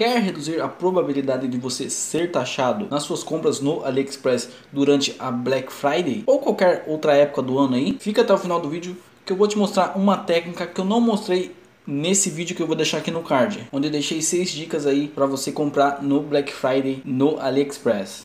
Quer reduzir a probabilidade de você ser taxado nas suas compras no AliExpress durante a Black Friday ou qualquer outra época do ano aí? Fica até o final do vídeo que eu vou te mostrar uma técnica que eu não mostrei nesse vídeo que eu vou deixar aqui no card, onde eu deixei seis dicas aí para você comprar no Black Friday no AliExpress.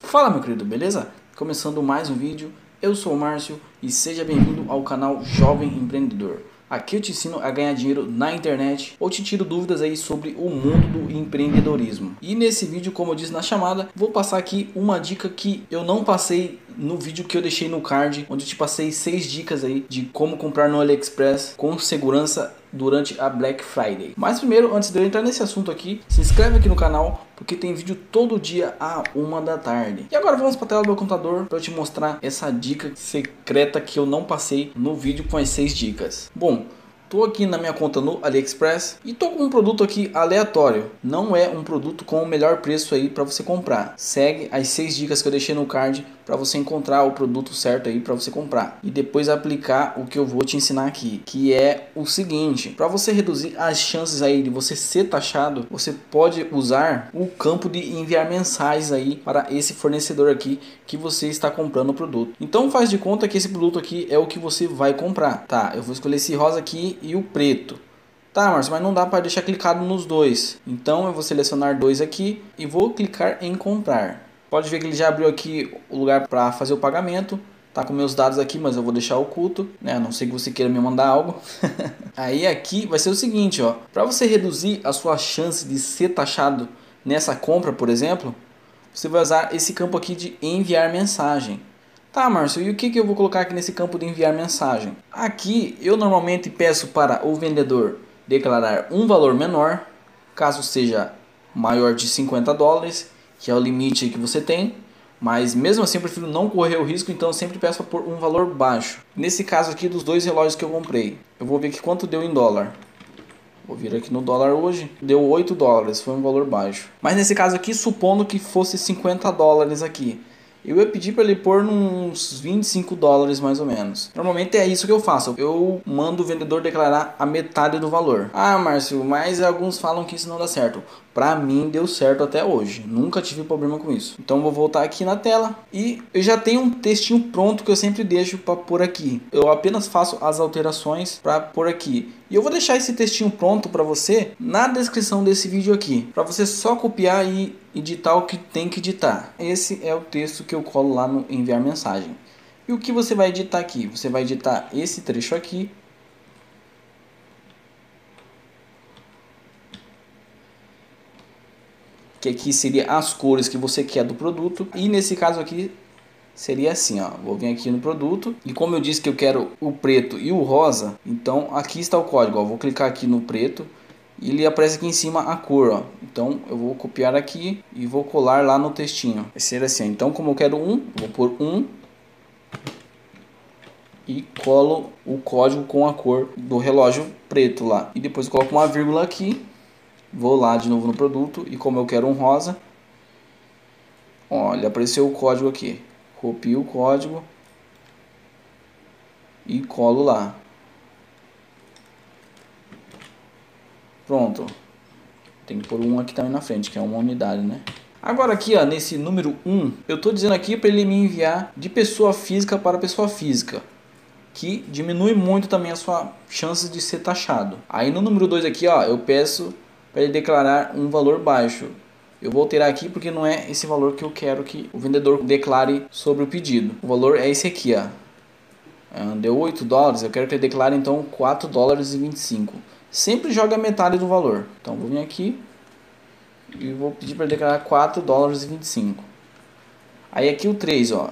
Fala meu querido, beleza? Começando mais um vídeo, eu sou o Márcio e seja bem-vindo ao canal Jovem Empreendedor. Aqui eu te ensino a ganhar dinheiro na internet ou te tiro dúvidas aí sobre o mundo do empreendedorismo. E nesse vídeo, como eu disse na chamada, vou passar aqui uma dica que eu não passei no vídeo que eu deixei no card, onde eu te passei seis dicas aí de como comprar no AliExpress com segurança durante a Black Friday. Mas primeiro, antes de eu entrar nesse assunto aqui, se inscreve aqui no canal porque tem vídeo todo dia a uma da tarde. E agora vamos para a tela do meu computador para te mostrar essa dica secreta que eu não passei no vídeo com as seis dicas. Bom, Tô aqui na minha conta no AliExpress e tô com um produto aqui aleatório. Não é um produto com o melhor preço aí para você comprar. Segue as seis dicas que eu deixei no card para você encontrar o produto certo aí para você comprar e depois aplicar o que eu vou te ensinar aqui, que é o seguinte: para você reduzir as chances aí de você ser taxado, você pode usar o campo de enviar mensagens aí para esse fornecedor aqui que você está comprando o produto. Então faz de conta que esse produto aqui é o que você vai comprar. Tá, eu vou escolher esse rosa aqui e o preto. Tá, Márcio, mas não dá para deixar clicado nos dois. Então eu vou selecionar dois aqui e vou clicar em comprar. Pode ver que ele já abriu aqui o lugar para fazer o pagamento. Tá com meus dados aqui, mas eu vou deixar oculto, né? A não sei que você queira me mandar algo. Aí aqui vai ser o seguinte, ó. Para você reduzir a sua chance de ser taxado nessa compra, por exemplo, você vai usar esse campo aqui de enviar mensagem. Tá, Márcio, e o que, que eu vou colocar aqui nesse campo de enviar mensagem? Aqui eu normalmente peço para o vendedor declarar um valor menor, caso seja maior de 50 dólares, que é o limite que você tem. Mas mesmo assim eu prefiro não correr o risco, então sempre peço por um valor baixo. Nesse caso aqui dos dois relógios que eu comprei, eu vou ver que quanto deu em dólar. Vou vir aqui no dólar hoje, deu 8 dólares, foi um valor baixo. Mas nesse caso aqui, supondo que fosse 50 dólares aqui, eu ia pedir para ele pôr uns 25 dólares mais ou menos. Normalmente é isso que eu faço. Eu mando o vendedor declarar a metade do valor. Ah, Márcio, mas alguns falam que isso não dá certo. Pra mim deu certo até hoje. Nunca tive problema com isso. Então vou voltar aqui na tela e eu já tenho um textinho pronto que eu sempre deixo para pôr aqui. Eu apenas faço as alterações para pôr aqui. E eu vou deixar esse textinho pronto para você na descrição desse vídeo aqui, para você só copiar e editar o que tem que editar. Esse é o texto que eu colo lá no enviar mensagem. E o que você vai editar aqui? Você vai editar esse trecho aqui que aqui seria as cores que você quer do produto. E nesse caso aqui seria assim, ó. Vou vir aqui no produto e como eu disse que eu quero o preto e o rosa, então aqui está o código, ó. Vou clicar aqui no preto e ele aparece aqui em cima a cor, ó. Então eu vou copiar aqui e vou colar lá no textinho. Vai ser assim, então como eu quero um, vou pôr um e colo o código com a cor do relógio preto lá. E depois coloco uma vírgula aqui Vou lá de novo no produto e como eu quero um rosa, olha, apareceu o código aqui. Copio o código e colo lá. Pronto. Tem que pôr um aqui também na frente, que é uma unidade, né? Agora aqui, ó, nesse número 1, eu estou dizendo aqui para ele me enviar de pessoa física para pessoa física, que diminui muito também a sua chance de ser taxado. Aí no número 2 aqui, ó, eu peço para ele declarar um valor baixo. Eu vou alterar aqui porque não é esse valor que eu quero que o vendedor declare sobre o pedido. O valor é esse aqui, ó. Ah, deu 8 dólares, eu quero que ele declare então 4 dólares e 25. Sempre joga metade do valor. Então vou vir aqui e vou pedir para declarar 4 dólares e 25. Aí aqui o 3, ó,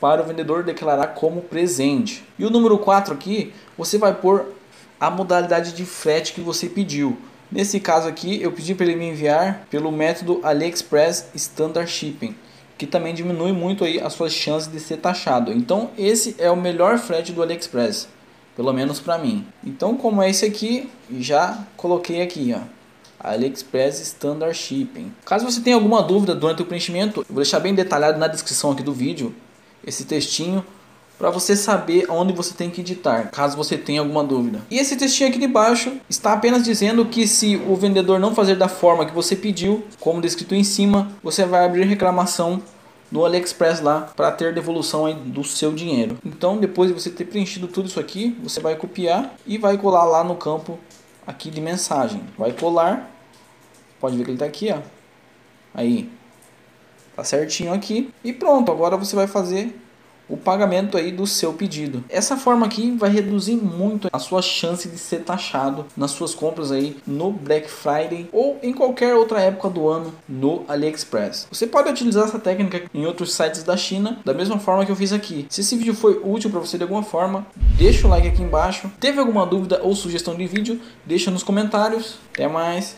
para o vendedor declarar como presente. E o número 4 aqui, você vai pôr a modalidade de frete que você pediu. Nesse caso aqui, eu pedi para ele me enviar pelo método AliExpress Standard Shipping, que também diminui muito aí as suas chances de ser taxado. Então, esse é o melhor frete do AliExpress, pelo menos para mim. Então, como é esse aqui, já coloquei aqui, ó. AliExpress Standard Shipping. Caso você tenha alguma dúvida durante o preenchimento, eu vou deixar bem detalhado na descrição aqui do vídeo esse textinho para você saber onde você tem que editar, caso você tenha alguma dúvida. E esse textinho aqui de baixo está apenas dizendo que se o vendedor não fazer da forma que você pediu, como descrito em cima, você vai abrir reclamação no AliExpress lá para ter devolução do seu dinheiro. Então, depois de você ter preenchido tudo isso aqui, você vai copiar e vai colar lá no campo aqui de mensagem. Vai colar. Pode ver que ele está aqui, ó. Aí. Tá certinho aqui. E pronto, agora você vai fazer o pagamento aí do seu pedido. Essa forma aqui vai reduzir muito a sua chance de ser taxado nas suas compras aí no Black Friday ou em qualquer outra época do ano no AliExpress. Você pode utilizar essa técnica em outros sites da China da mesma forma que eu fiz aqui. Se esse vídeo foi útil para você de alguma forma, deixa o like aqui embaixo. Teve alguma dúvida ou sugestão de vídeo? Deixa nos comentários. Até mais.